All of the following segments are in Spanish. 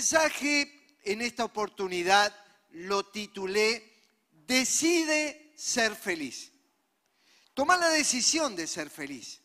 mensaje en esta oportunidad lo titulé Decide ser feliz. Toma la decisión de ser feliz,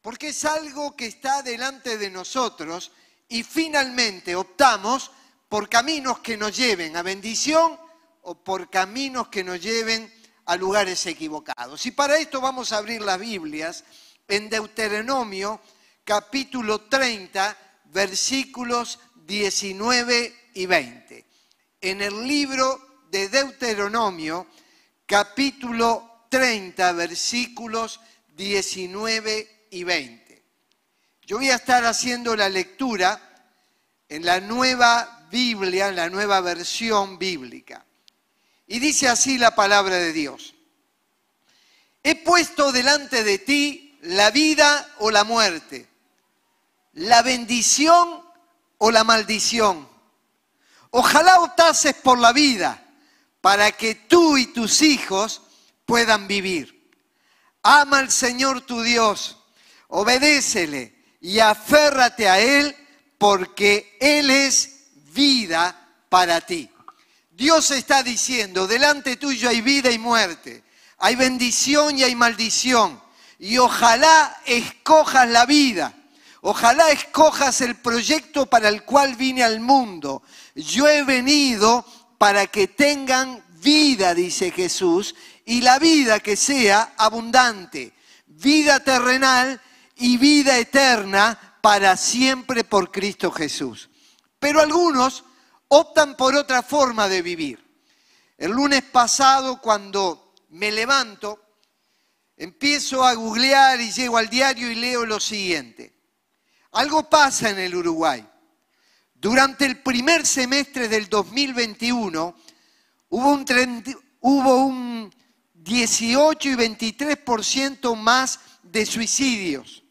porque es algo que está delante de nosotros y finalmente optamos por caminos que nos lleven a bendición o por caminos que nos lleven a lugares equivocados. Y para esto vamos a abrir las Biblias en Deuteronomio capítulo 30, versículos 19 y 20. En el libro de Deuteronomio, capítulo 30, versículos 19 y 20. Yo voy a estar haciendo la lectura en la nueva Biblia, en la nueva versión bíblica. Y dice así la palabra de Dios. He puesto delante de ti la vida o la muerte, la bendición o la maldición. Ojalá optases por la vida para que tú y tus hijos puedan vivir. Ama al Señor tu Dios, obedécele y aférrate a Él porque Él es vida para ti. Dios está diciendo, delante tuyo hay vida y muerte, hay bendición y hay maldición, y ojalá escojas la vida Ojalá escojas el proyecto para el cual vine al mundo. Yo he venido para que tengan vida, dice Jesús, y la vida que sea abundante, vida terrenal y vida eterna para siempre por Cristo Jesús. Pero algunos optan por otra forma de vivir. El lunes pasado, cuando me levanto, empiezo a googlear y llego al diario y leo lo siguiente. Algo pasa en el Uruguay. Durante el primer semestre del 2021 hubo un, hubo un 18 y 23% más de suicidios.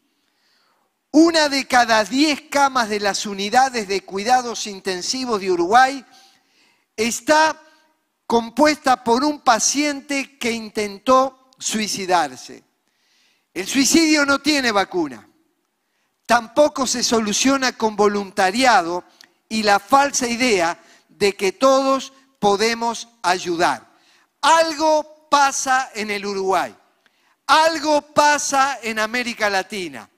Una de cada 10 camas de las unidades de cuidados intensivos de Uruguay está compuesta por un paciente que intentó suicidarse. El suicidio no tiene vacuna tampoco se soluciona con voluntariado y la falsa idea de que todos podemos ayudar. Algo pasa en el Uruguay, algo pasa en América Latina,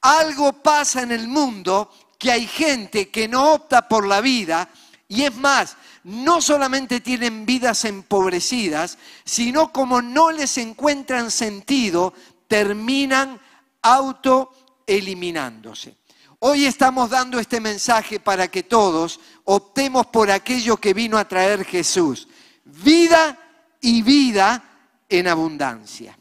algo pasa en el mundo que hay gente que no opta por la vida y es más, no solamente tienen vidas empobrecidas, sino como no les encuentran sentido, terminan auto eliminándose. Hoy estamos dando este mensaje para que todos optemos por aquello que vino a traer Jesús. Vida y vida en abundancia.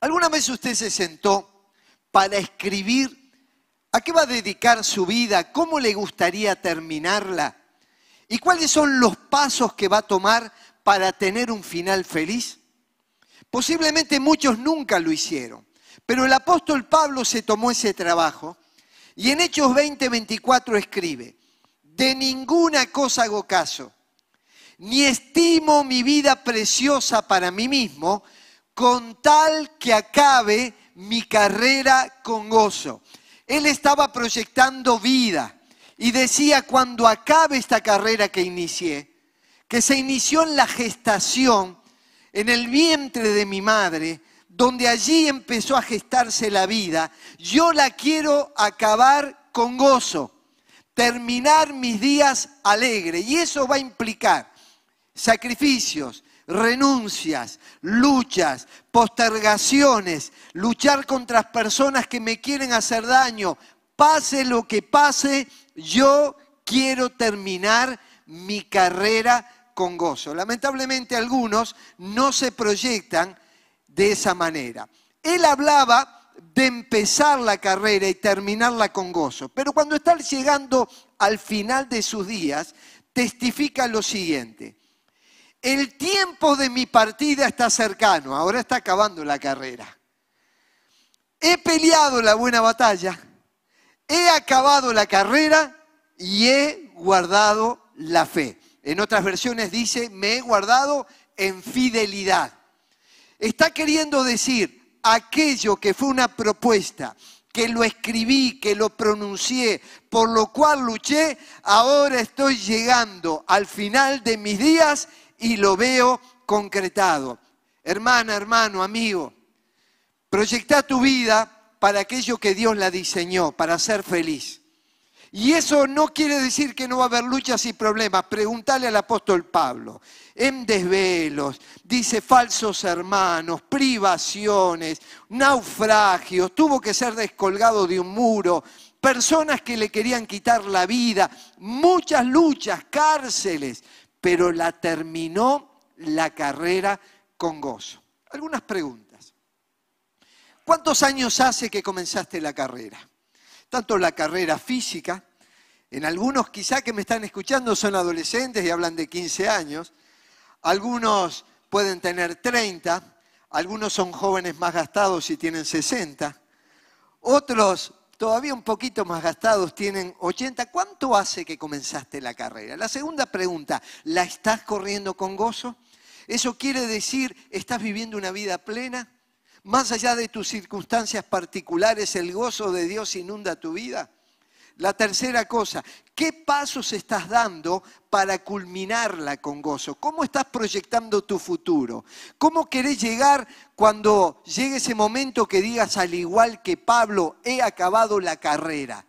¿Alguna vez usted se sentó para escribir a qué va a dedicar su vida? ¿Cómo le gustaría terminarla? ¿Y cuáles son los pasos que va a tomar para tener un final feliz? Posiblemente muchos nunca lo hicieron. Pero el apóstol Pablo se tomó ese trabajo y en Hechos 20, 24 escribe, de ninguna cosa hago caso, ni estimo mi vida preciosa para mí mismo, con tal que acabe mi carrera con gozo. Él estaba proyectando vida y decía, cuando acabe esta carrera que inicié, que se inició en la gestación, en el vientre de mi madre, donde allí empezó a gestarse la vida, yo la quiero acabar con gozo, terminar mis días alegre. Y eso va a implicar sacrificios, renuncias, luchas, postergaciones, luchar contra personas que me quieren hacer daño. Pase lo que pase, yo quiero terminar mi carrera con gozo. Lamentablemente algunos no se proyectan de esa manera. Él hablaba de empezar la carrera y terminarla con gozo, pero cuando está llegando al final de sus días, testifica lo siguiente. El tiempo de mi partida está cercano, ahora está acabando la carrera. He peleado la buena batalla, he acabado la carrera y he guardado la fe. En otras versiones dice, me he guardado en fidelidad. Está queriendo decir aquello que fue una propuesta que lo escribí, que lo pronuncié, por lo cual luché, ahora estoy llegando al final de mis días y lo veo concretado. Hermana, hermano, amigo, proyecta tu vida para aquello que Dios la diseñó, para ser feliz. Y eso no quiere decir que no va a haber luchas y problemas. Pregúntale al apóstol Pablo. En desvelos, dice falsos hermanos, privaciones, naufragios, tuvo que ser descolgado de un muro, personas que le querían quitar la vida, muchas luchas, cárceles, pero la terminó la carrera con gozo. Algunas preguntas. ¿Cuántos años hace que comenzaste la carrera? Tanto la carrera física, en algunos quizá que me están escuchando son adolescentes y hablan de 15 años, algunos pueden tener 30, algunos son jóvenes más gastados y tienen 60, otros todavía un poquito más gastados tienen 80. ¿Cuánto hace que comenzaste la carrera? La segunda pregunta, ¿la estás corriendo con gozo? ¿Eso quiere decir, estás viviendo una vida plena? Más allá de tus circunstancias particulares, el gozo de Dios inunda tu vida. La tercera cosa, ¿qué pasos estás dando para culminarla con gozo? ¿Cómo estás proyectando tu futuro? ¿Cómo querés llegar cuando llegue ese momento que digas, al igual que Pablo, he acabado la carrera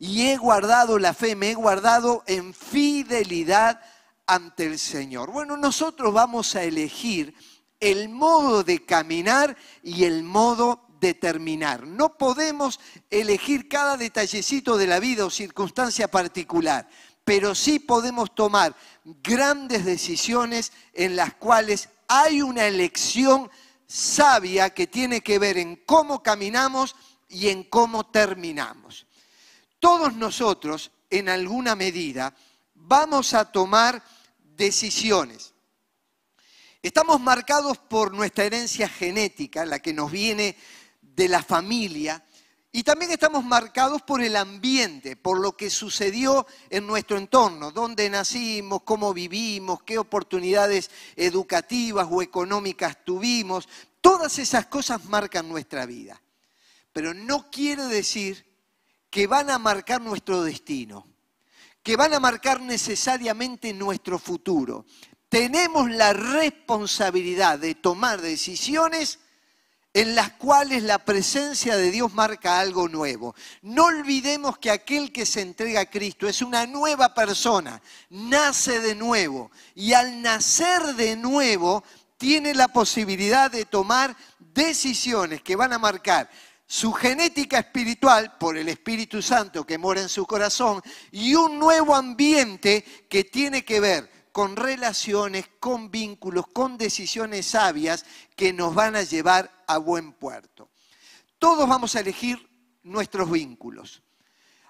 y he guardado la fe, me he guardado en fidelidad ante el Señor? Bueno, nosotros vamos a elegir el modo de caminar y el modo de terminar. No podemos elegir cada detallecito de la vida o circunstancia particular, pero sí podemos tomar grandes decisiones en las cuales hay una elección sabia que tiene que ver en cómo caminamos y en cómo terminamos. Todos nosotros, en alguna medida, vamos a tomar decisiones Estamos marcados por nuestra herencia genética, la que nos viene de la familia, y también estamos marcados por el ambiente, por lo que sucedió en nuestro entorno, dónde nacimos, cómo vivimos, qué oportunidades educativas o económicas tuvimos. Todas esas cosas marcan nuestra vida. Pero no quiere decir que van a marcar nuestro destino, que van a marcar necesariamente nuestro futuro tenemos la responsabilidad de tomar decisiones en las cuales la presencia de Dios marca algo nuevo. No olvidemos que aquel que se entrega a Cristo es una nueva persona, nace de nuevo y al nacer de nuevo tiene la posibilidad de tomar decisiones que van a marcar su genética espiritual por el Espíritu Santo que mora en su corazón y un nuevo ambiente que tiene que ver con relaciones, con vínculos, con decisiones sabias que nos van a llevar a buen puerto. Todos vamos a elegir nuestros vínculos.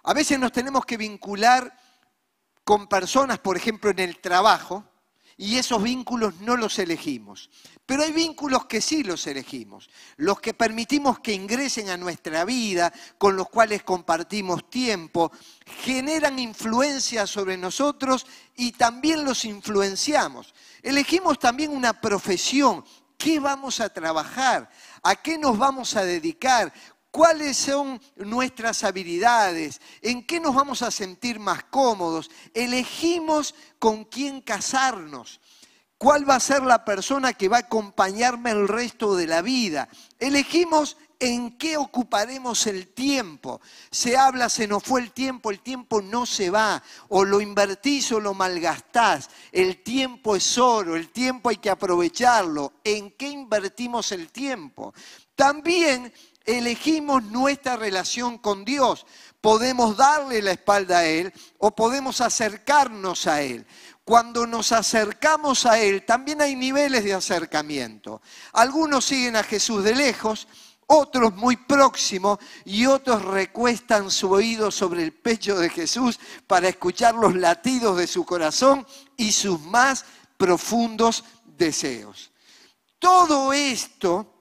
A veces nos tenemos que vincular con personas, por ejemplo, en el trabajo, y esos vínculos no los elegimos. Pero hay vínculos que sí los elegimos, los que permitimos que ingresen a nuestra vida, con los cuales compartimos tiempo, generan influencia sobre nosotros y también los influenciamos. Elegimos también una profesión, ¿qué vamos a trabajar? ¿A qué nos vamos a dedicar? cuáles son nuestras habilidades, en qué nos vamos a sentir más cómodos. Elegimos con quién casarnos, cuál va a ser la persona que va a acompañarme el resto de la vida. Elegimos en qué ocuparemos el tiempo. Se habla, se nos fue el tiempo, el tiempo no se va, o lo invertís o lo malgastás. El tiempo es oro, el tiempo hay que aprovecharlo. ¿En qué invertimos el tiempo? También elegimos nuestra relación con Dios. Podemos darle la espalda a Él o podemos acercarnos a Él. Cuando nos acercamos a Él, también hay niveles de acercamiento. Algunos siguen a Jesús de lejos, otros muy próximos y otros recuestan su oído sobre el pecho de Jesús para escuchar los latidos de su corazón y sus más profundos deseos. Todo esto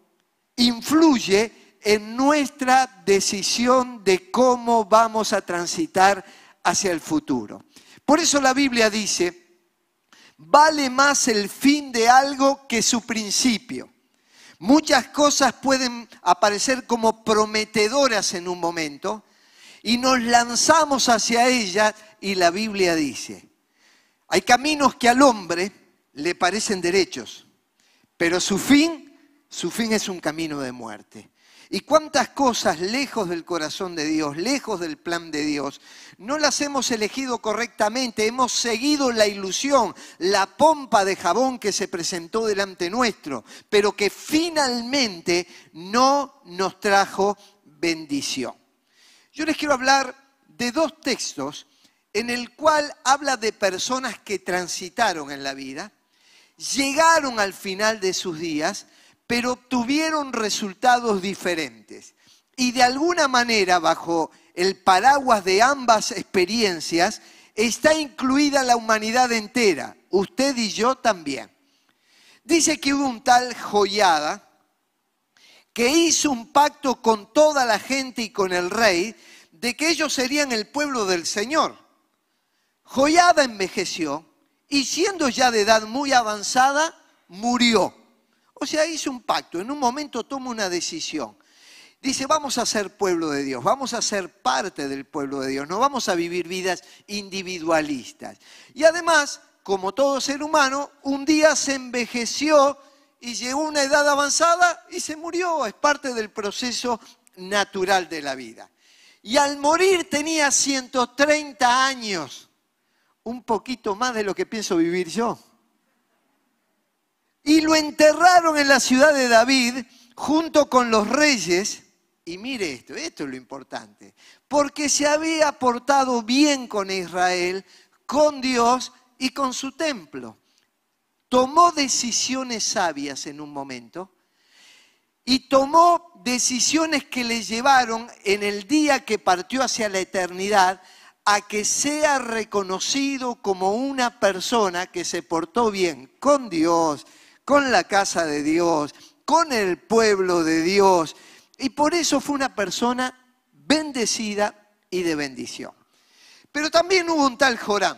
influye en nuestra decisión de cómo vamos a transitar hacia el futuro. Por eso la Biblia dice, vale más el fin de algo que su principio. Muchas cosas pueden aparecer como prometedoras en un momento y nos lanzamos hacia ellas y la Biblia dice, hay caminos que al hombre le parecen derechos, pero su fin, su fin es un camino de muerte. Y cuántas cosas lejos del corazón de Dios, lejos del plan de Dios, no las hemos elegido correctamente, hemos seguido la ilusión, la pompa de jabón que se presentó delante nuestro, pero que finalmente no nos trajo bendición. Yo les quiero hablar de dos textos en el cual habla de personas que transitaron en la vida, llegaron al final de sus días, pero obtuvieron resultados diferentes. Y de alguna manera, bajo el paraguas de ambas experiencias, está incluida la humanidad entera, usted y yo también. Dice que hubo un tal Joyada que hizo un pacto con toda la gente y con el rey de que ellos serían el pueblo del Señor. Joyada envejeció y siendo ya de edad muy avanzada, murió. O sea, hizo un pacto, en un momento toma una decisión. Dice, vamos a ser pueblo de Dios, vamos a ser parte del pueblo de Dios, no vamos a vivir vidas individualistas. Y además, como todo ser humano, un día se envejeció y llegó a una edad avanzada y se murió. Es parte del proceso natural de la vida. Y al morir tenía 130 años, un poquito más de lo que pienso vivir yo. Y lo enterraron en la ciudad de David junto con los reyes. Y mire esto, esto es lo importante. Porque se había portado bien con Israel, con Dios y con su templo. Tomó decisiones sabias en un momento y tomó decisiones que le llevaron en el día que partió hacia la eternidad a que sea reconocido como una persona que se portó bien con Dios, con la casa de Dios, con el pueblo de Dios. Y por eso fue una persona bendecida y de bendición. Pero también hubo un tal Joram.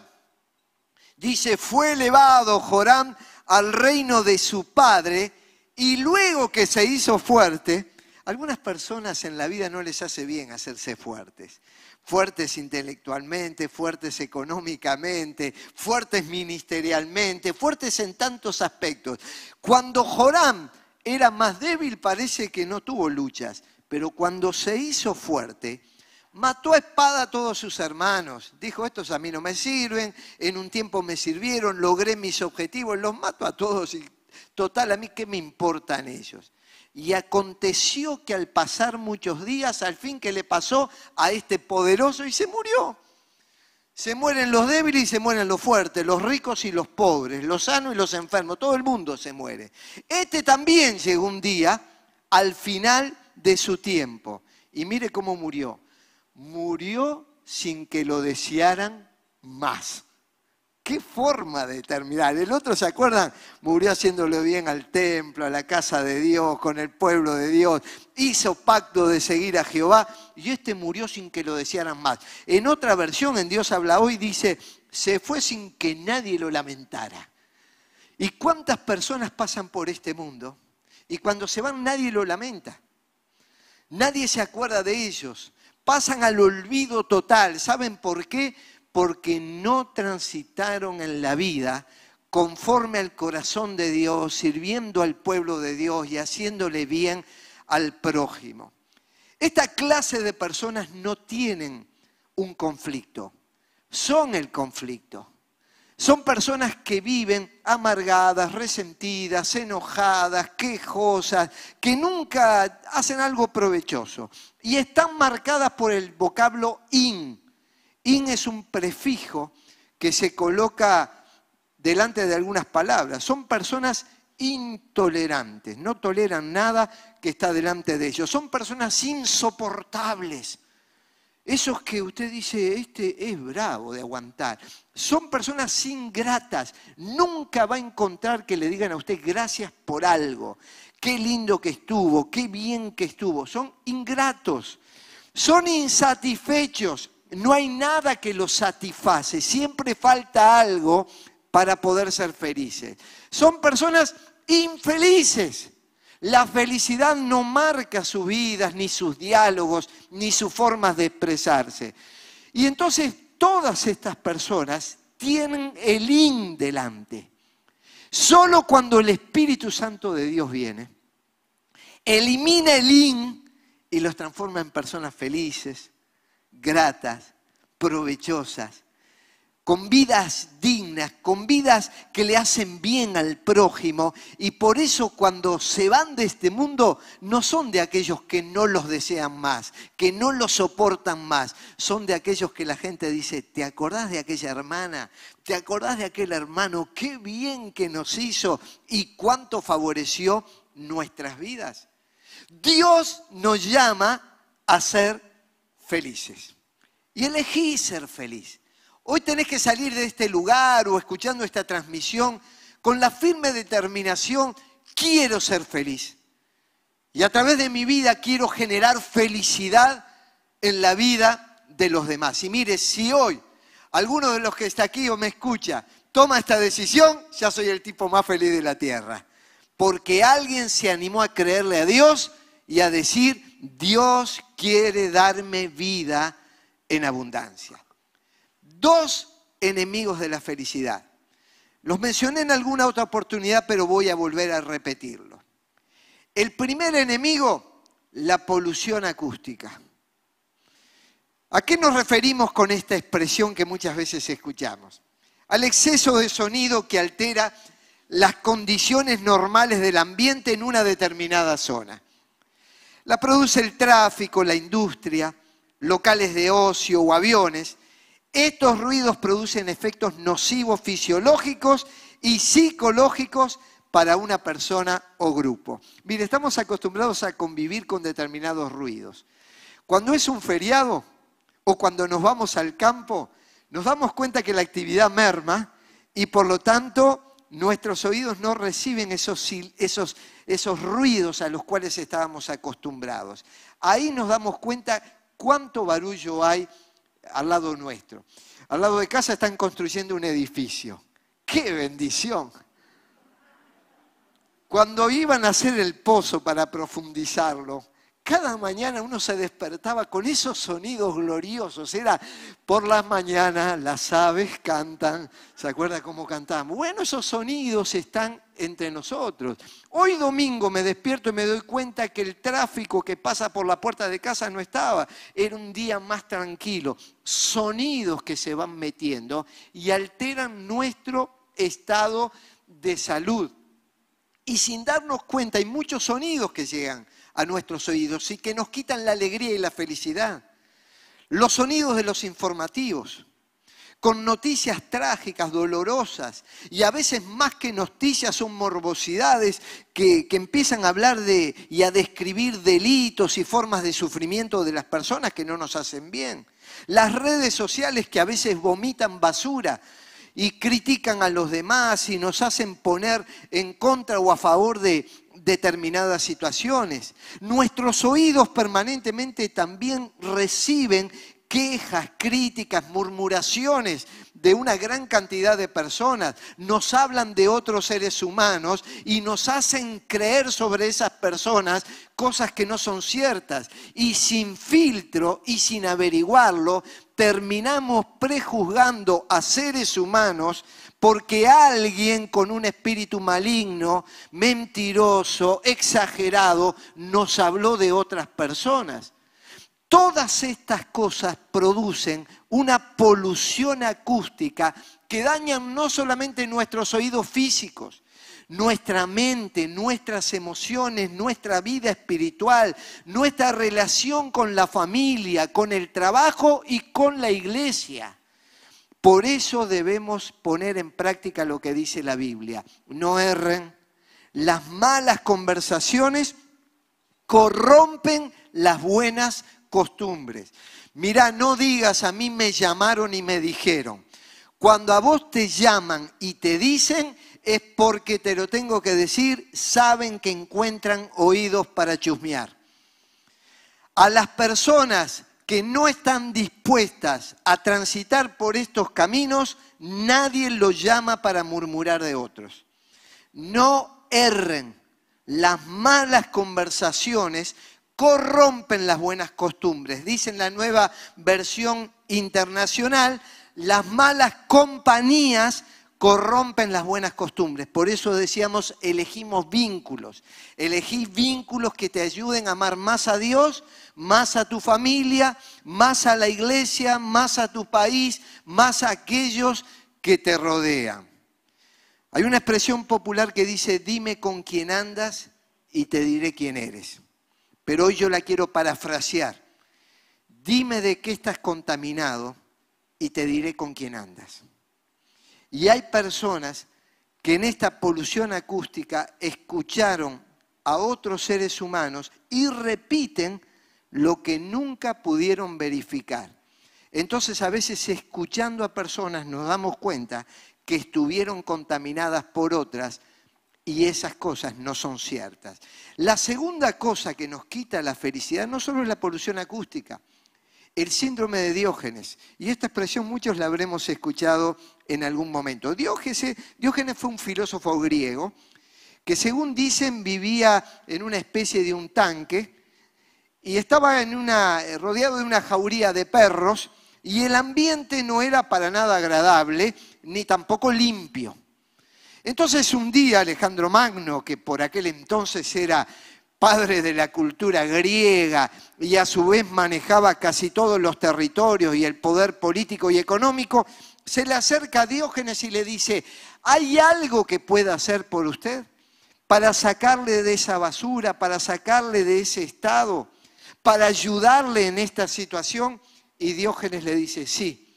Dice, fue elevado Joram al reino de su padre y luego que se hizo fuerte, algunas personas en la vida no les hace bien hacerse fuertes fuertes intelectualmente, fuertes económicamente, fuertes ministerialmente, fuertes en tantos aspectos. Cuando Joram era más débil parece que no tuvo luchas, pero cuando se hizo fuerte, mató a espada a todos sus hermanos. Dijo, estos a mí no me sirven, en un tiempo me sirvieron, logré mis objetivos, los mato a todos y total, a mí qué me importan ellos. Y aconteció que al pasar muchos días, al fin que le pasó a este poderoso y se murió. Se mueren los débiles y se mueren los fuertes, los ricos y los pobres, los sanos y los enfermos, todo el mundo se muere. Este también llegó un día al final de su tiempo. Y mire cómo murió. Murió sin que lo desearan más. Qué forma de terminar. El otro, ¿se acuerdan? Murió haciéndole bien al templo, a la casa de Dios, con el pueblo de Dios. Hizo pacto de seguir a Jehová y este murió sin que lo desearan más. En otra versión, en Dios habla hoy, dice, se fue sin que nadie lo lamentara. ¿Y cuántas personas pasan por este mundo? Y cuando se van nadie lo lamenta. Nadie se acuerda de ellos. Pasan al olvido total. ¿Saben por qué? Porque no transitaron en la vida conforme al corazón de Dios, sirviendo al pueblo de Dios y haciéndole bien al prójimo. Esta clase de personas no tienen un conflicto, son el conflicto. Son personas que viven amargadas, resentidas, enojadas, quejosas, que nunca hacen algo provechoso y están marcadas por el vocablo in, In es un prefijo que se coloca delante de algunas palabras. Son personas intolerantes, no toleran nada que está delante de ellos. Son personas insoportables. Esos que usted dice, este es bravo de aguantar. Son personas ingratas. Nunca va a encontrar que le digan a usted gracias por algo. Qué lindo que estuvo, qué bien que estuvo. Son ingratos. Son insatisfechos no hay nada que los satisface, siempre falta algo para poder ser felices. Son personas infelices. La felicidad no marca sus vidas, ni sus diálogos, ni sus formas de expresarse. Y entonces todas estas personas tienen el in delante. Solo cuando el Espíritu Santo de Dios viene, elimina el in y los transforma en personas felices, gratas, provechosas, con vidas dignas, con vidas que le hacen bien al prójimo. Y por eso cuando se van de este mundo no son de aquellos que no los desean más, que no los soportan más, son de aquellos que la gente dice, ¿te acordás de aquella hermana? ¿Te acordás de aquel hermano? Qué bien que nos hizo y cuánto favoreció nuestras vidas. Dios nos llama a ser felices. Y elegí ser feliz. Hoy tenés que salir de este lugar o escuchando esta transmisión con la firme determinación, quiero ser feliz. Y a través de mi vida quiero generar felicidad en la vida de los demás. Y mire, si hoy alguno de los que está aquí o me escucha toma esta decisión, ya soy el tipo más feliz de la tierra. Porque alguien se animó a creerle a Dios y a decir, Dios quiere darme vida en abundancia dos enemigos de la felicidad. Los mencioné en alguna otra oportunidad, pero voy a volver a repetirlo. El primer enemigo, la polución acústica. ¿A qué nos referimos con esta expresión que muchas veces escuchamos? Al exceso de sonido que altera las condiciones normales del ambiente en una determinada zona. La produce el tráfico, la industria, locales de ocio o aviones, estos ruidos producen efectos nocivos fisiológicos y psicológicos para una persona o grupo. Mire, estamos acostumbrados a convivir con determinados ruidos. Cuando es un feriado o cuando nos vamos al campo, nos damos cuenta que la actividad merma y por lo tanto nuestros oídos no reciben esos, esos, esos ruidos a los cuales estábamos acostumbrados. Ahí nos damos cuenta cuánto barullo hay al lado nuestro. Al lado de casa están construyendo un edificio. ¡Qué bendición! Cuando iban a hacer el pozo para profundizarlo, cada mañana uno se despertaba con esos sonidos gloriosos. Era por las mañanas las aves cantan. ¿Se acuerda cómo cantamos? Bueno, esos sonidos están entre nosotros. Hoy domingo me despierto y me doy cuenta que el tráfico que pasa por la puerta de casa no estaba. Era un día más tranquilo. Sonidos que se van metiendo y alteran nuestro estado de salud. Y sin darnos cuenta hay muchos sonidos que llegan a nuestros oídos y que nos quitan la alegría y la felicidad. Los sonidos de los informativos, con noticias trágicas, dolorosas, y a veces más que noticias son morbosidades que, que, empiezan a hablar de y a describir delitos y formas de sufrimiento de las personas que no nos hacen bien. Las redes sociales que a veces vomitan basura y critican a los demás y nos hacen poner en contra o a favor de determinadas situaciones. Nuestros oídos permanentemente también reciben quejas, críticas, murmuraciones de una gran cantidad de personas. Nos hablan de otros seres humanos y nos hacen creer sobre esas personas cosas que no son ciertas. Y sin filtro y sin averiguarlo, terminamos prejuzgando a seres humanos porque alguien con un espíritu maligno, mentiroso, exagerado, nos habló de otras personas. Todas estas cosas producen una polución acústica que dañan no solamente nuestros oídos físicos, nuestra mente, nuestras emociones, nuestra vida espiritual, nuestra relación con la familia, con el trabajo y con la iglesia. Por eso debemos poner en práctica lo que dice la Biblia. No erren. Las malas conversaciones corrompen las buenas costumbres. Mira, no digas a mí me llamaron y me dijeron. Cuando a vos te llaman y te dicen, es porque te lo tengo que decir, saben que encuentran oídos para chusmear. A las personas que no están dispuestas a transitar por estos caminos, nadie los llama para murmurar de otros. No erren, las malas conversaciones corrompen las buenas costumbres. Dice en la nueva versión internacional, las malas compañías corrompen las buenas costumbres. Por eso decíamos, elegimos vínculos. Elegí vínculos que te ayuden a amar más a Dios, más a tu familia, más a la iglesia, más a tu país, más a aquellos que te rodean. Hay una expresión popular que dice, dime con quién andas y te diré quién eres. Pero hoy yo la quiero parafrasear. Dime de qué estás contaminado y te diré con quién andas. Y hay personas que en esta polución acústica escucharon a otros seres humanos y repiten lo que nunca pudieron verificar. Entonces a veces escuchando a personas nos damos cuenta que estuvieron contaminadas por otras y esas cosas no son ciertas. La segunda cosa que nos quita la felicidad no solo es la polución acústica, el síndrome de Diógenes. Y esta expresión muchos la habremos escuchado en algún momento. Diógenes, Diógenes fue un filósofo griego que según dicen vivía en una especie de un tanque y estaba una, rodeado de una jauría de perros y el ambiente no era para nada agradable ni tampoco limpio. Entonces un día Alejandro Magno, que por aquel entonces era padre de la cultura griega y a su vez manejaba casi todos los territorios y el poder político y económico, se le acerca a Diógenes y le dice, ¿hay algo que pueda hacer por usted para sacarle de esa basura, para sacarle de ese estado, para ayudarle en esta situación? Y Diógenes le dice, sí,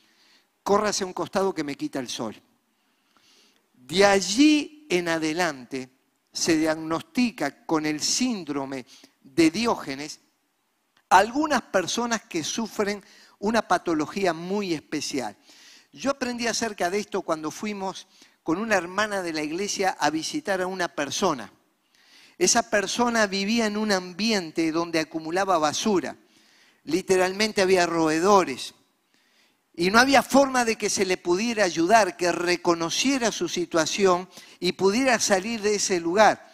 córrase un costado que me quita el sol. De allí en adelante se diagnostica con el síndrome de Diógenes algunas personas que sufren una patología muy especial. Yo aprendí acerca de esto cuando fuimos con una hermana de la iglesia a visitar a una persona. Esa persona vivía en un ambiente donde acumulaba basura literalmente había roedores. Y no había forma de que se le pudiera ayudar, que reconociera su situación y pudiera salir de ese lugar.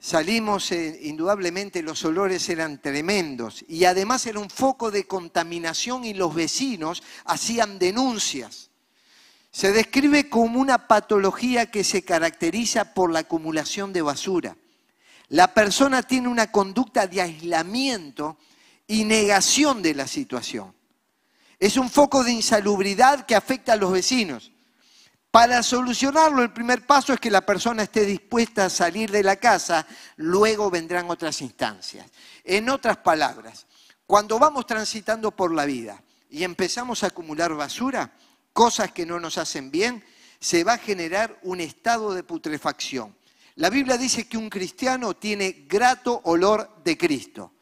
Salimos, eh, indudablemente los olores eran tremendos y además era un foco de contaminación y los vecinos hacían denuncias. Se describe como una patología que se caracteriza por la acumulación de basura. La persona tiene una conducta de aislamiento y negación de la situación. Es un foco de insalubridad que afecta a los vecinos. Para solucionarlo, el primer paso es que la persona esté dispuesta a salir de la casa, luego vendrán otras instancias. En otras palabras, cuando vamos transitando por la vida y empezamos a acumular basura, cosas que no nos hacen bien, se va a generar un estado de putrefacción. La Biblia dice que un cristiano tiene grato olor de Cristo.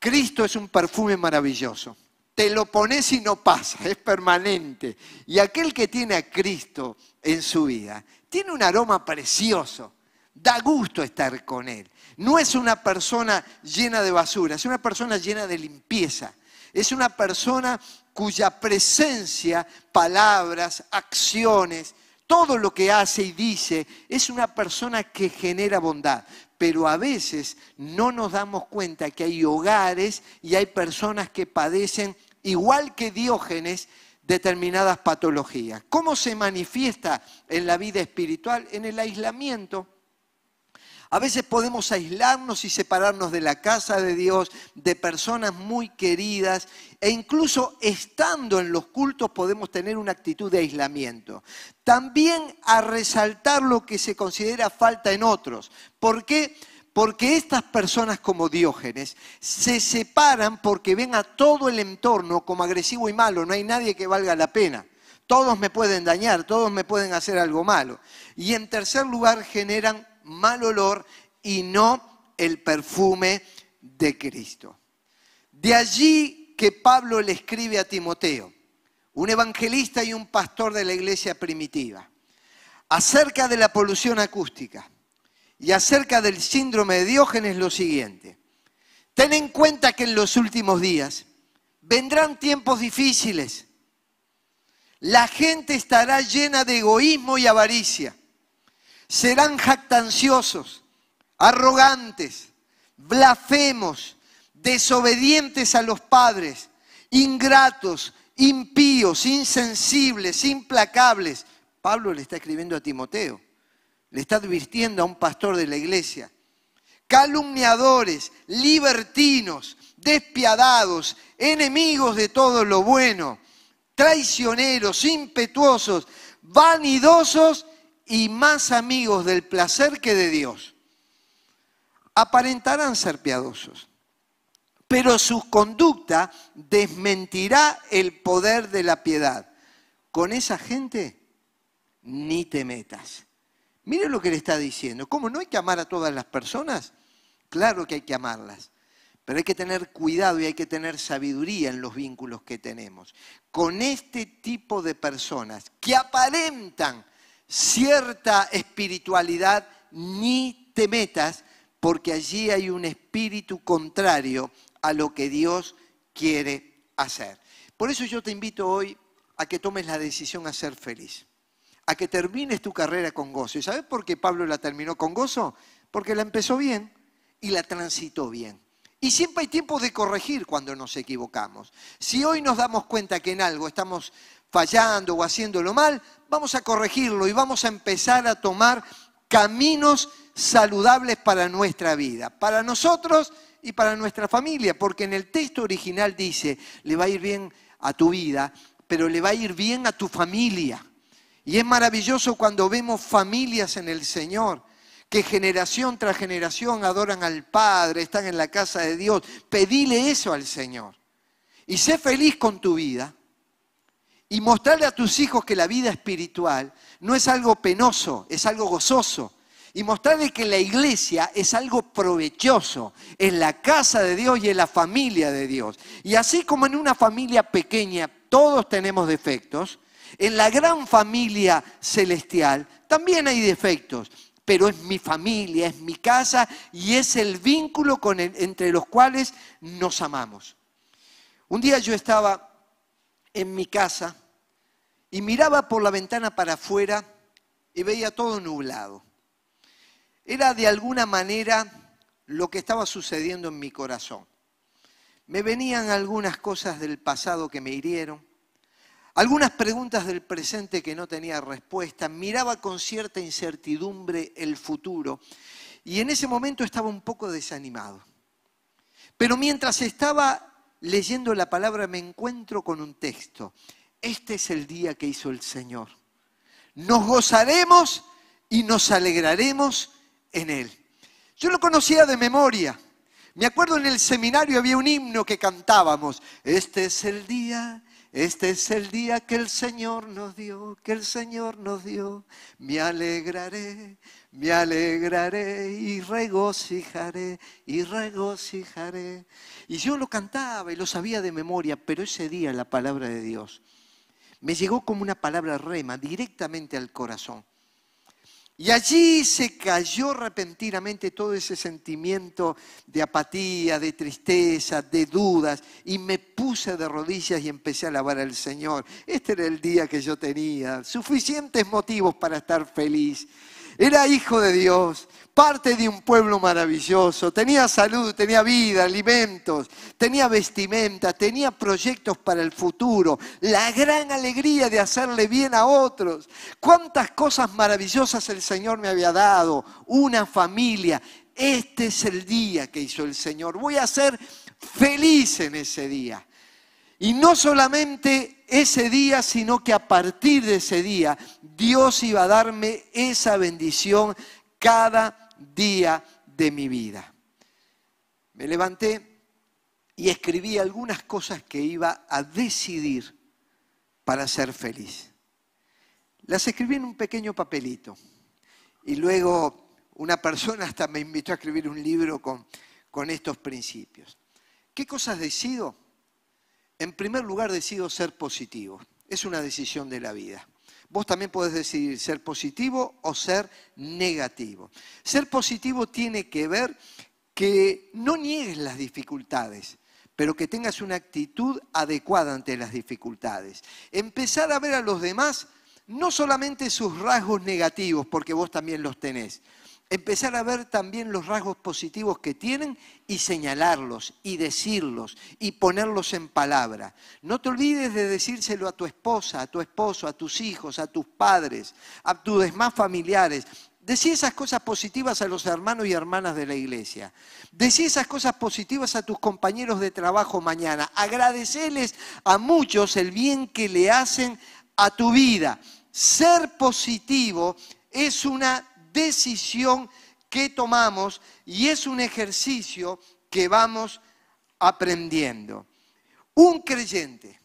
Cristo es un perfume maravilloso. Te lo pones y no pasa, es permanente. Y aquel que tiene a Cristo en su vida, tiene un aroma precioso. Da gusto estar con Él. No es una persona llena de basura, es una persona llena de limpieza. Es una persona cuya presencia, palabras, acciones, todo lo que hace y dice, es una persona que genera bondad pero a veces no nos damos cuenta que hay hogares y hay personas que padecen, igual que Diógenes, determinadas patologías. ¿Cómo se manifiesta en la vida espiritual? En el aislamiento. A veces podemos aislarnos y separarnos de la casa de Dios, de personas muy queridas, e incluso estando en los cultos podemos tener una actitud de aislamiento. También a resaltar lo que se considera falta en otros. ¿Por qué? Porque estas personas como Diógenes se separan porque ven a todo el entorno como agresivo y malo, no hay nadie que valga la pena. Todos me pueden dañar, todos me pueden hacer algo malo. Y en tercer lugar generan mal olor y no el perfume de Cristo. De allí que Pablo le escribe a Timoteo, un evangelista y un pastor de la iglesia primitiva, acerca de la polución acústica y acerca del síndrome de Diógenes lo siguiente. Ten en cuenta que en los últimos días vendrán tiempos difíciles. La gente estará llena de egoísmo y avaricia. Serán jactanciosos, arrogantes, blasfemos, desobedientes a los padres, ingratos, impíos, insensibles, implacables. Pablo le está escribiendo a Timoteo, le está advirtiendo a un pastor de la iglesia. Calumniadores, libertinos, despiadados, enemigos de todo lo bueno, traicioneros, impetuosos, vanidosos y más amigos del placer que de Dios. Aparentarán ser piadosos, pero su conducta desmentirá el poder de la piedad. Con esa gente ni te metas. Mire lo que le está diciendo. ¿Cómo no hay que amar a todas las personas? Claro que hay que amarlas. Pero hay que tener cuidado y hay que tener sabiduría en los vínculos que tenemos. Con este tipo de personas que aparentan cierta espiritualidad, ni te metas, porque allí hay un espíritu contrario a lo que Dios quiere hacer. Por eso yo te invito hoy a que tomes la decisión a ser feliz, a que termines tu carrera con gozo. ¿Y sabes por qué Pablo la terminó con gozo? Porque la empezó bien y la transitó bien. Y siempre hay tiempo de corregir cuando nos equivocamos. Si hoy nos damos cuenta que en algo estamos fallando o haciéndolo mal, vamos a corregirlo y vamos a empezar a tomar caminos saludables para nuestra vida, para nosotros y para nuestra familia, porque en el texto original dice, le va a ir bien a tu vida, pero le va a ir bien a tu familia. Y es maravilloso cuando vemos familias en el Señor que generación tras generación adoran al Padre, están en la casa de Dios. Pedile eso al Señor. Y sé feliz con tu vida. Y mostrarle a tus hijos que la vida espiritual no es algo penoso, es algo gozoso. Y mostrarle que la iglesia es algo provechoso, es la casa de Dios y es la familia de Dios. Y así como en una familia pequeña todos tenemos defectos, en la gran familia celestial también hay defectos pero es mi familia, es mi casa y es el vínculo con entre los cuales nos amamos. Un día yo estaba en mi casa y miraba por la ventana para afuera y veía todo nublado. Era de alguna manera lo que estaba sucediendo en mi corazón. Me venían algunas cosas del pasado que me hirieron, algunas preguntas del presente que no tenía respuesta, miraba con cierta incertidumbre el futuro y en ese momento estaba un poco desanimado. Pero mientras estaba leyendo la palabra me encuentro con un texto. Este es el día que hizo el Señor. Nos gozaremos y nos alegraremos en Él. Yo lo conocía de memoria. Me acuerdo en el seminario había un himno que cantábamos. Este es el día este es el día que el Señor nos dio, que el Señor nos dio. Me alegraré, me alegraré y regocijaré, y regocijaré. Y yo lo cantaba y lo sabía de memoria, pero ese día la palabra de Dios me llegó como una palabra rema directamente al corazón. Y allí se cayó repentinamente todo ese sentimiento de apatía, de tristeza, de dudas, y me puse de rodillas y empecé a alabar al Señor. Este era el día que yo tenía, suficientes motivos para estar feliz. Era hijo de Dios, parte de un pueblo maravilloso, tenía salud, tenía vida, alimentos, tenía vestimenta, tenía proyectos para el futuro, la gran alegría de hacerle bien a otros. Cuántas cosas maravillosas el Señor me había dado, una familia. Este es el día que hizo el Señor. Voy a ser feliz en ese día. Y no solamente ese día, sino que a partir de ese día Dios iba a darme esa bendición cada día de mi vida. Me levanté y escribí algunas cosas que iba a decidir para ser feliz. Las escribí en un pequeño papelito y luego una persona hasta me invitó a escribir un libro con, con estos principios. ¿Qué cosas decido? En primer lugar, decido ser positivo. Es una decisión de la vida. Vos también podés decidir ser positivo o ser negativo. Ser positivo tiene que ver que no niegues las dificultades, pero que tengas una actitud adecuada ante las dificultades. Empezar a ver a los demás no solamente sus rasgos negativos, porque vos también los tenés, empezar a ver también los rasgos positivos que tienen y señalarlos y decirlos y ponerlos en palabra. No te olvides de decírselo a tu esposa, a tu esposo, a tus hijos, a tus padres, a tus demás familiares. Decí esas cosas positivas a los hermanos y hermanas de la iglesia. Decí esas cosas positivas a tus compañeros de trabajo mañana. Agradeceles a muchos el bien que le hacen a tu vida. Ser positivo es una decisión que tomamos y es un ejercicio que vamos aprendiendo. Un creyente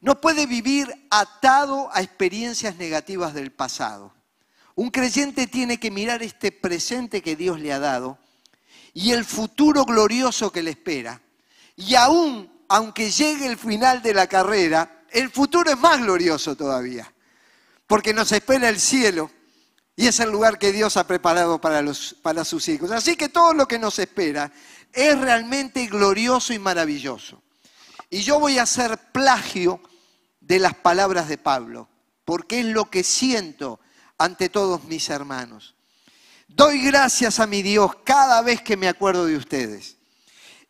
no puede vivir atado a experiencias negativas del pasado. Un creyente tiene que mirar este presente que Dios le ha dado y el futuro glorioso que le espera. Y aún, aunque llegue el final de la carrera, el futuro es más glorioso todavía, porque nos espera el cielo y es el lugar que Dios ha preparado para, los, para sus hijos. Así que todo lo que nos espera es realmente glorioso y maravilloso. Y yo voy a hacer plagio de las palabras de Pablo, porque es lo que siento ante todos mis hermanos. Doy gracias a mi Dios cada vez que me acuerdo de ustedes.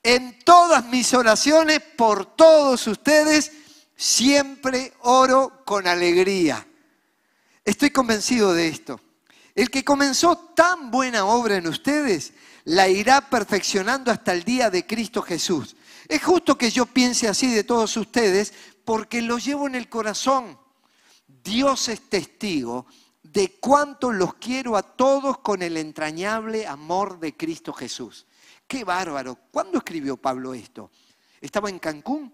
En todas mis oraciones, por todos ustedes, siempre oro con alegría. Estoy convencido de esto. El que comenzó tan buena obra en ustedes, la irá perfeccionando hasta el día de Cristo Jesús. Es justo que yo piense así de todos ustedes porque lo llevo en el corazón. Dios es testigo de cuánto los quiero a todos con el entrañable amor de Cristo Jesús. Qué bárbaro. ¿Cuándo escribió Pablo esto? ¿Estaba en Cancún?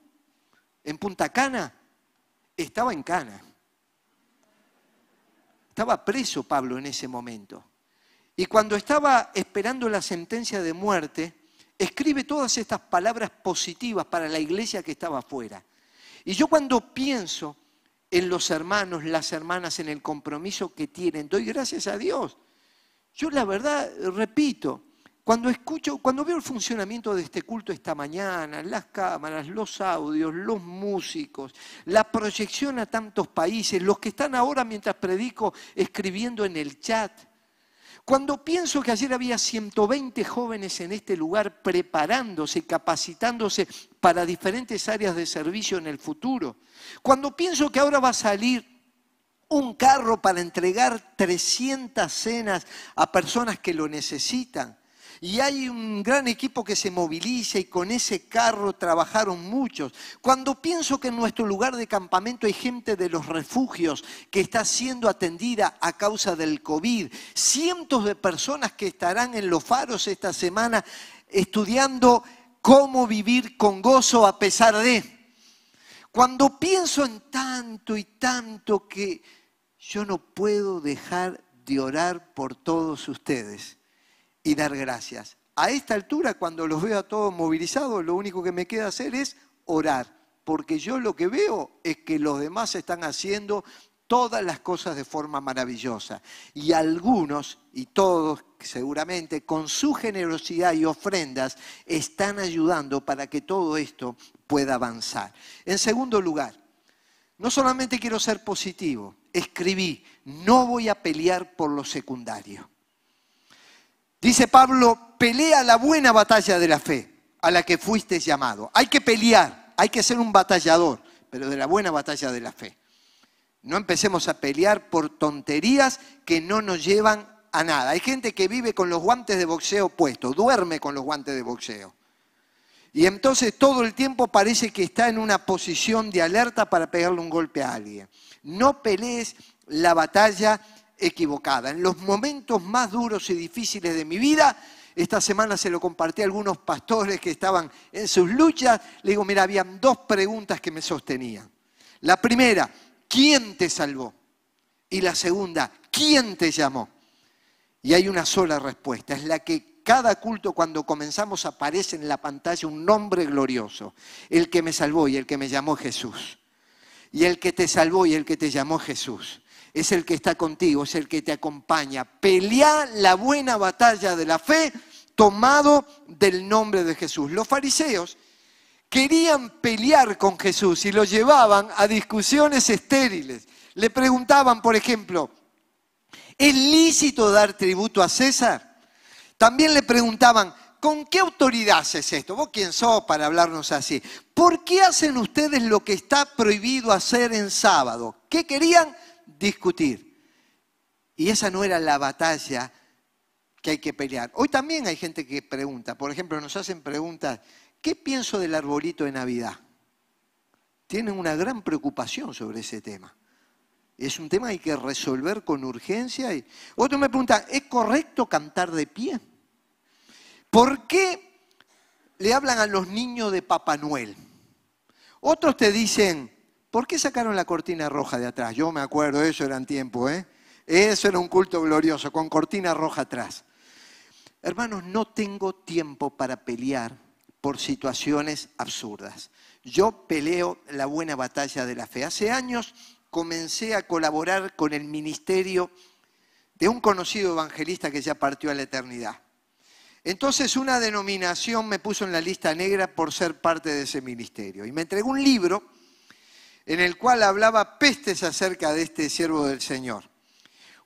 ¿En Punta Cana? Estaba en Cana. Estaba preso Pablo en ese momento. Y cuando estaba esperando la sentencia de muerte, escribe todas estas palabras positivas para la iglesia que estaba afuera. Y yo cuando pienso en los hermanos, las hermanas, en el compromiso que tienen, doy gracias a Dios. Yo la verdad, repito, cuando escucho, cuando veo el funcionamiento de este culto esta mañana, las cámaras, los audios, los músicos, la proyección a tantos países, los que están ahora mientras predico escribiendo en el chat, cuando pienso que ayer había 120 jóvenes en este lugar preparándose, capacitándose para diferentes áreas de servicio en el futuro, cuando pienso que ahora va a salir un carro para entregar 300 cenas a personas que lo necesitan, y hay un gran equipo que se moviliza y con ese carro trabajaron muchos. Cuando pienso que en nuestro lugar de campamento hay gente de los refugios que está siendo atendida a causa del COVID, cientos de personas que estarán en los faros esta semana estudiando cómo vivir con gozo a pesar de. Cuando pienso en tanto y tanto que yo no puedo dejar de orar por todos ustedes y dar gracias. A esta altura, cuando los veo a todos movilizados, lo único que me queda hacer es orar, porque yo lo que veo es que los demás están haciendo todas las cosas de forma maravillosa. Y algunos, y todos seguramente, con su generosidad y ofrendas, están ayudando para que todo esto pueda avanzar. En segundo lugar, no solamente quiero ser positivo, escribí, no voy a pelear por lo secundario. Dice Pablo, pelea la buena batalla de la fe a la que fuiste llamado. Hay que pelear, hay que ser un batallador, pero de la buena batalla de la fe. No empecemos a pelear por tonterías que no nos llevan a nada. Hay gente que vive con los guantes de boxeo puestos, duerme con los guantes de boxeo. Y entonces todo el tiempo parece que está en una posición de alerta para pegarle un golpe a alguien. No pelees la batalla equivocada. En los momentos más duros y difíciles de mi vida, esta semana se lo compartí a algunos pastores que estaban en sus luchas, le digo, mira, habían dos preguntas que me sostenían. La primera, ¿quién te salvó? Y la segunda, ¿quién te llamó? Y hay una sola respuesta, es la que cada culto cuando comenzamos aparece en la pantalla un nombre glorioso, el que me salvó y el que me llamó Jesús. Y el que te salvó y el que te llamó Jesús es el que está contigo, es el que te acompaña. Pelea la buena batalla de la fe tomado del nombre de Jesús. Los fariseos querían pelear con Jesús y lo llevaban a discusiones estériles. Le preguntaban, por ejemplo, ¿Es lícito dar tributo a César? También le preguntaban, ¿con qué autoridad haces esto? ¿Vos quién sos para hablarnos así? ¿Por qué hacen ustedes lo que está prohibido hacer en sábado? ¿Qué querían? Discutir. Y esa no era la batalla que hay que pelear. Hoy también hay gente que pregunta, por ejemplo, nos hacen preguntas, ¿qué pienso del arbolito de Navidad? Tienen una gran preocupación sobre ese tema. Es un tema que hay que resolver con urgencia. Y... Otro me pregunta, ¿es correcto cantar de pie? ¿Por qué le hablan a los niños de Papá Noel? Otros te dicen, ¿por qué sacaron la cortina roja de atrás? Yo me acuerdo, eso era en tiempo, ¿eh? Eso era un culto glorioso, con cortina roja atrás. Hermanos, no tengo tiempo para pelear por situaciones absurdas. Yo peleo la buena batalla de la fe. Hace años comencé a colaborar con el ministerio de un conocido evangelista que ya partió a la eternidad. Entonces una denominación me puso en la lista negra por ser parte de ese ministerio y me entregó un libro en el cual hablaba pestes acerca de este siervo del Señor.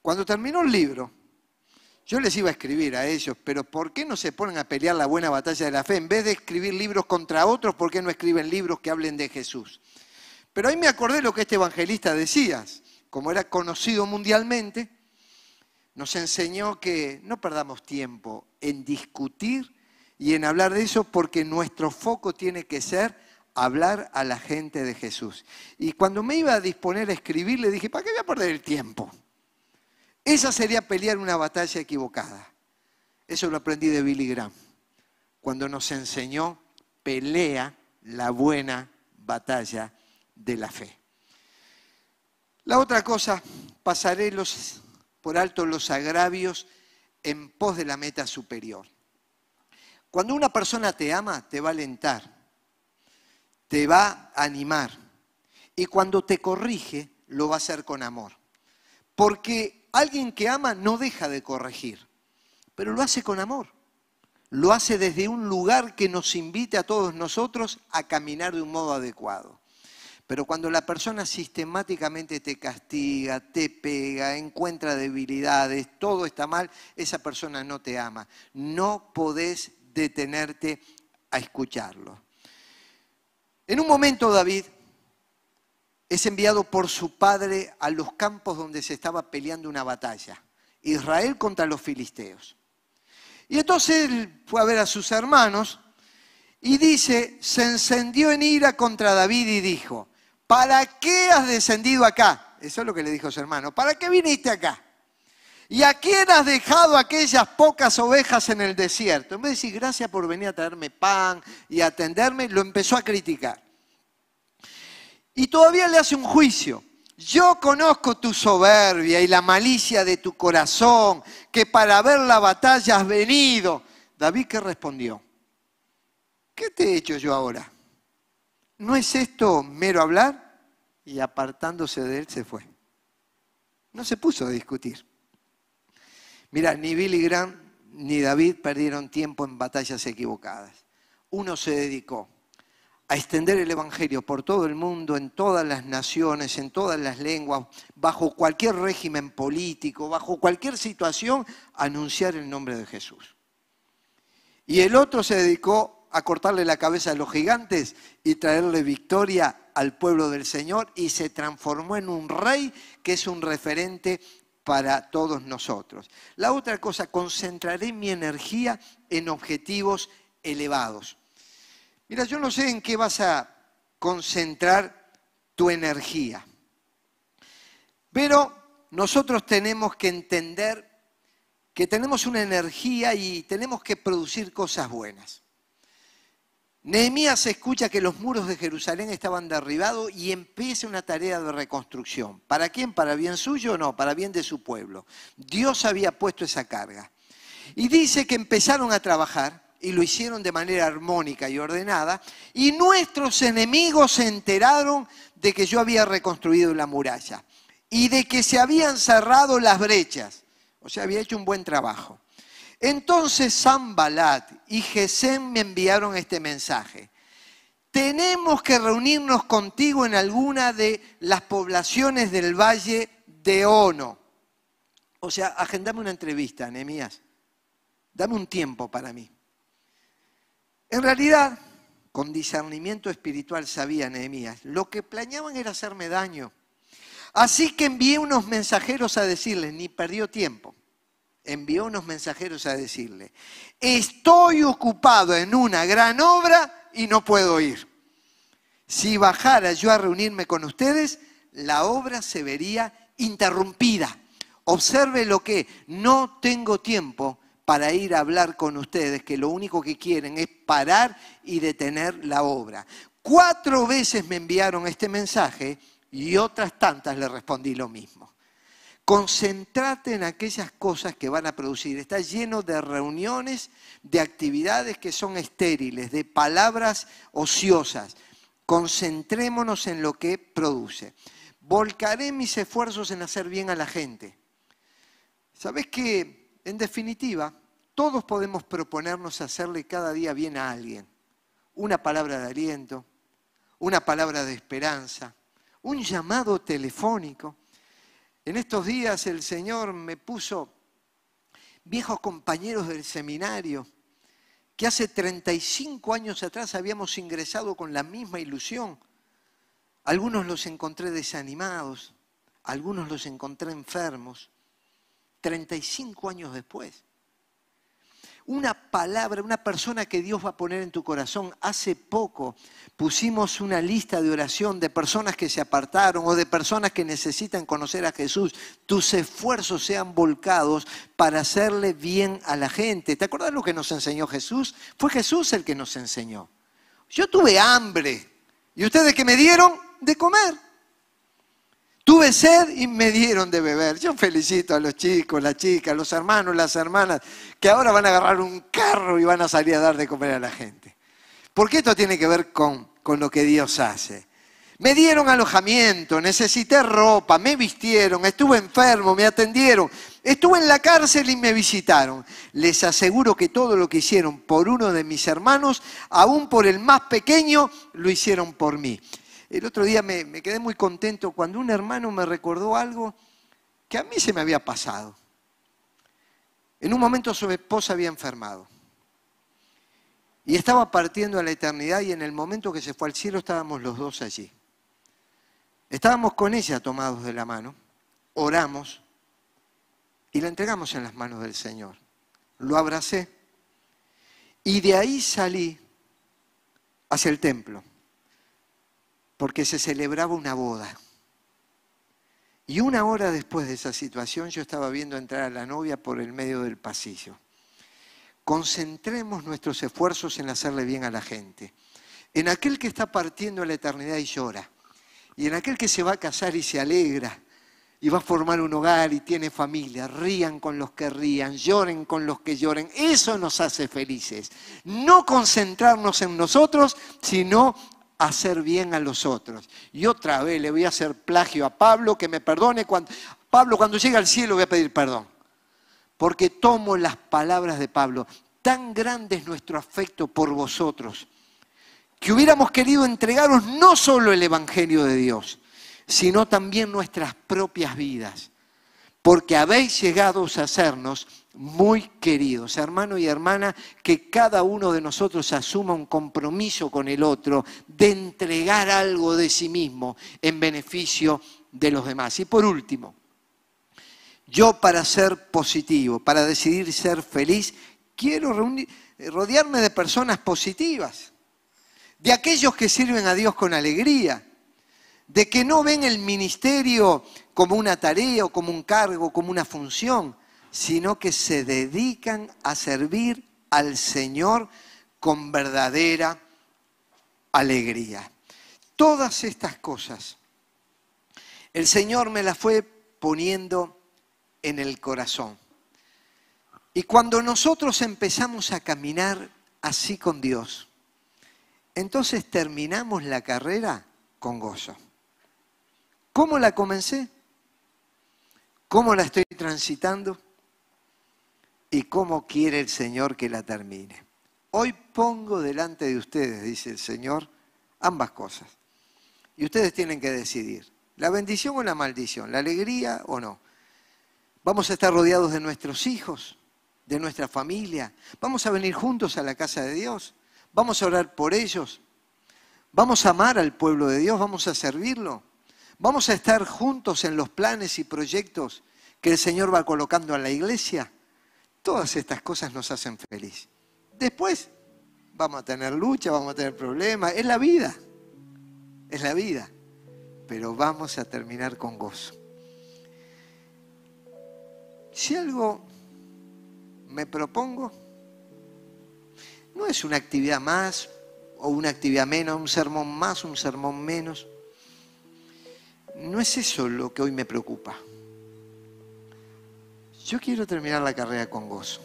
Cuando terminó el libro, yo les iba a escribir a ellos, pero ¿por qué no se ponen a pelear la buena batalla de la fe? En vez de escribir libros contra otros, ¿por qué no escriben libros que hablen de Jesús? Pero ahí me acordé lo que este evangelista decía, como era conocido mundialmente, nos enseñó que no perdamos tiempo en discutir y en hablar de eso porque nuestro foco tiene que ser hablar a la gente de Jesús. Y cuando me iba a disponer a escribir, le dije, ¿para qué voy a perder el tiempo? Esa sería pelear una batalla equivocada. Eso lo aprendí de Billy Graham, cuando nos enseñó, pelea la buena batalla de la fe. La otra cosa, pasaré los por alto los agravios en pos de la meta superior. Cuando una persona te ama, te va a alentar, te va a animar. Y cuando te corrige, lo va a hacer con amor. Porque alguien que ama no deja de corregir, pero lo hace con amor. Lo hace desde un lugar que nos invite a todos nosotros a caminar de un modo adecuado. Pero cuando la persona sistemáticamente te castiga, te pega, encuentra debilidades, todo está mal, esa persona no te ama. No podés detenerte a escucharlo. En un momento David es enviado por su padre a los campos donde se estaba peleando una batalla. Israel contra los filisteos. Y entonces él fue a ver a sus hermanos y dice, se encendió en ira contra David y dijo, ¿para qué has descendido acá? Eso es lo que le dijo su hermano. ¿Para qué viniste acá? ¿Y a quién has dejado aquellas pocas ovejas en el desierto? En vez de decir gracias por venir a traerme pan y atenderme, lo empezó a criticar. Y todavía le hace un juicio. Yo conozco tu soberbia y la malicia de tu corazón, que para ver la batalla has venido. David, ¿qué respondió? ¿Qué te he hecho yo ahora? ¿no es esto mero hablar? Y apartándose de él se fue. No se puso a discutir. Mira, ni Billy Graham ni David perdieron tiempo en batallas equivocadas. Uno se dedicó a extender el Evangelio por todo el mundo, en todas las naciones, en todas las lenguas, bajo cualquier régimen político, bajo cualquier situación, anunciar el nombre de Jesús. Y el otro se dedicó a cortarle la cabeza a los gigantes y traerle victoria al pueblo del Señor y se transformó en un rey que es un referente para todos nosotros. La otra cosa, concentraré mi energía en objetivos elevados. Mira, yo no sé en qué vas a concentrar tu energía, pero nosotros tenemos que entender que tenemos una energía y tenemos que producir cosas buenas. Nehemías escucha que los muros de Jerusalén estaban derribados y empieza una tarea de reconstrucción. ¿Para quién? ¿Para bien suyo o no? Para bien de su pueblo. Dios había puesto esa carga. Y dice que empezaron a trabajar y lo hicieron de manera armónica y ordenada. Y nuestros enemigos se enteraron de que yo había reconstruido la muralla y de que se habían cerrado las brechas. O sea, había hecho un buen trabajo. Entonces Sambalat y Gesem me enviaron este mensaje. Tenemos que reunirnos contigo en alguna de las poblaciones del valle de Ono. O sea, agendame una entrevista, Nehemías. Dame un tiempo para mí. En realidad, con discernimiento espiritual sabía Nehemías, lo que planeaban era hacerme daño. Así que envié unos mensajeros a decirle, ni perdió tiempo, envió unos mensajeros a decirle, estoy ocupado en una gran obra y no puedo ir. Si bajara yo a reunirme con ustedes, la obra se vería interrumpida. Observe lo que no tengo tiempo para ir a hablar con ustedes, que lo único que quieren es parar y detener la obra. Cuatro veces me enviaron este mensaje y otras tantas le respondí lo mismo. Concentrate en aquellas cosas que van a producir. Está lleno de reuniones, de actividades que son estériles, de palabras ociosas. Concentrémonos en lo que produce. Volcaré mis esfuerzos en hacer bien a la gente. ¿Sabes que, en definitiva, todos podemos proponernos hacerle cada día bien a alguien? Una palabra de aliento, una palabra de esperanza, un llamado telefónico. En estos días el Señor me puso viejos compañeros del seminario que hace 35 años atrás habíamos ingresado con la misma ilusión. Algunos los encontré desanimados, algunos los encontré enfermos, 35 años después una palabra, una persona que Dios va a poner en tu corazón. Hace poco pusimos una lista de oración de personas que se apartaron o de personas que necesitan conocer a Jesús. Tus esfuerzos sean volcados para hacerle bien a la gente. ¿Te acuerdas lo que nos enseñó Jesús? Fue Jesús el que nos enseñó. Yo tuve hambre. ¿Y ustedes qué me dieron? De comer. Tuve sed y me dieron de beber. Yo felicito a los chicos, las chicas, los hermanos, las hermanas, que ahora van a agarrar un carro y van a salir a dar de comer a la gente. Porque esto tiene que ver con, con lo que Dios hace. Me dieron alojamiento, necesité ropa, me vistieron, estuve enfermo, me atendieron, estuve en la cárcel y me visitaron. Les aseguro que todo lo que hicieron por uno de mis hermanos, aún por el más pequeño, lo hicieron por mí. El otro día me, quedé muy contento cuando un hermano me recordó algo que a mí se me había pasado. En un momento su esposa había enfermado. Y estaba partiendo a la eternidad y en el momento que se fue al cielo estábamos los dos allí. Estábamos con ella tomados de la mano, oramos y la entregamos en las manos del Señor. Lo abracé y de ahí salí hacia el templo porque se celebraba una boda. Y una hora después de esa situación yo estaba viendo entrar a la novia por el medio del pasillo. Concentremos nuestros esfuerzos en hacerle bien a la gente. En aquel que está partiendo a la eternidad y llora. Y en aquel que se va a casar y se alegra. Y va a formar un hogar y tiene familia. Rían con los que rían, lloren con los que lloren. Eso nos hace felices. No concentrarnos en nosotros, sino hacer bien a los otros. Y otra vez le voy a hacer plagio a Pablo, que me perdone cuando... Pablo, cuando llegue al cielo voy a pedir perdón. Porque tomo las palabras de Pablo. Tan grande es nuestro afecto por vosotros, que hubiéramos querido entregaros no solo el Evangelio de Dios, sino también nuestras propias vidas. Porque habéis llegado a hacernos muy queridos, hermano y hermana, que cada uno de nosotros asuma un compromiso con el otro de entregar algo de sí mismo en beneficio de los demás. Y por último, yo para ser positivo, para decidir ser feliz, quiero rodearme de personas positivas, de aquellos que sirven a Dios con alegría, de que no ven el ministerio como una tarea o como un cargo, como una función, sino que se dedican a servir al Señor con verdadera alegría. Todas estas cosas, el Señor me las fue poniendo en el corazón. Y cuando nosotros empezamos a caminar así con Dios, entonces terminamos la carrera con gozo. ¿Cómo la comencé? ¿Cómo la estoy transitando? Y cómo quiere el Señor que la termine. Hoy pongo delante de ustedes, dice el Señor, ambas cosas. Y ustedes tienen que decidir, la bendición o la maldición, la alegría o no. Vamos a estar rodeados de nuestros hijos, de nuestra familia. Vamos a venir juntos a la casa de Dios. Vamos a orar por ellos. Vamos a amar al pueblo de Dios. Vamos a servirlo. Vamos a estar juntos en los planes y proyectos que el Señor va colocando en la iglesia. Todas estas cosas nos hacen feliz. Después vamos a tener lucha, vamos a tener problemas. Es la vida. Es la vida. Pero vamos a terminar con gozo. Si algo me propongo, no es una actividad más o una actividad menos, un sermón más, un sermón menos. No es eso lo que hoy me preocupa. Yo quiero terminar la carrera con gozo.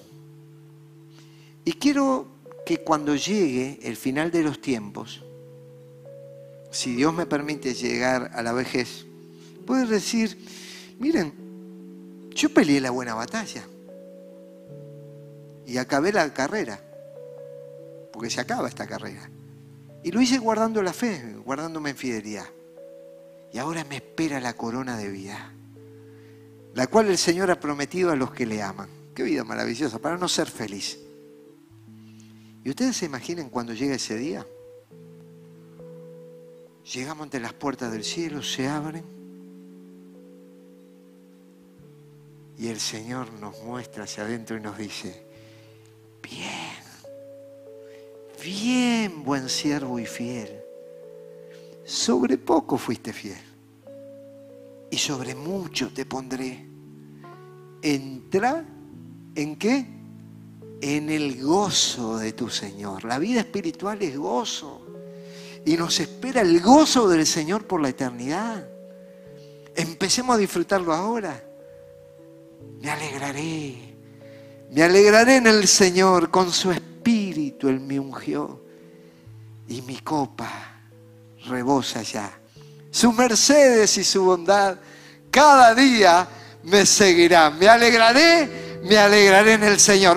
Y quiero que cuando llegue el final de los tiempos, si Dios me permite llegar a la vejez, puedo decir, miren, yo peleé la buena batalla. Y acabé la carrera. Porque se acaba esta carrera. Y lo hice guardando la fe, guardándome en fidelidad. Y ahora me espera la corona de vida. La cual el Señor ha prometido a los que le aman. Qué vida maravillosa, para no ser feliz. ¿Y ustedes se imaginen cuando llega ese día? Llegamos ante las puertas del cielo, se abren Y el Señor nos muestra hacia adentro y nos dice, bien, bien, buen siervo y fiel. Sobre poco fuiste fiel y sobre mucho te pondré. Entra en qué? En el gozo de tu Señor. La vida espiritual es gozo. Y nos espera el gozo del Señor por la eternidad. Empecemos a disfrutarlo ahora me alegraré. Me alegraré en el Señor, con su espíritu Él me ungió y mi copa rebosa ya. Sus mercedes y su bondad cada día me seguirán. Me alegraré, me alegraré en el Señor.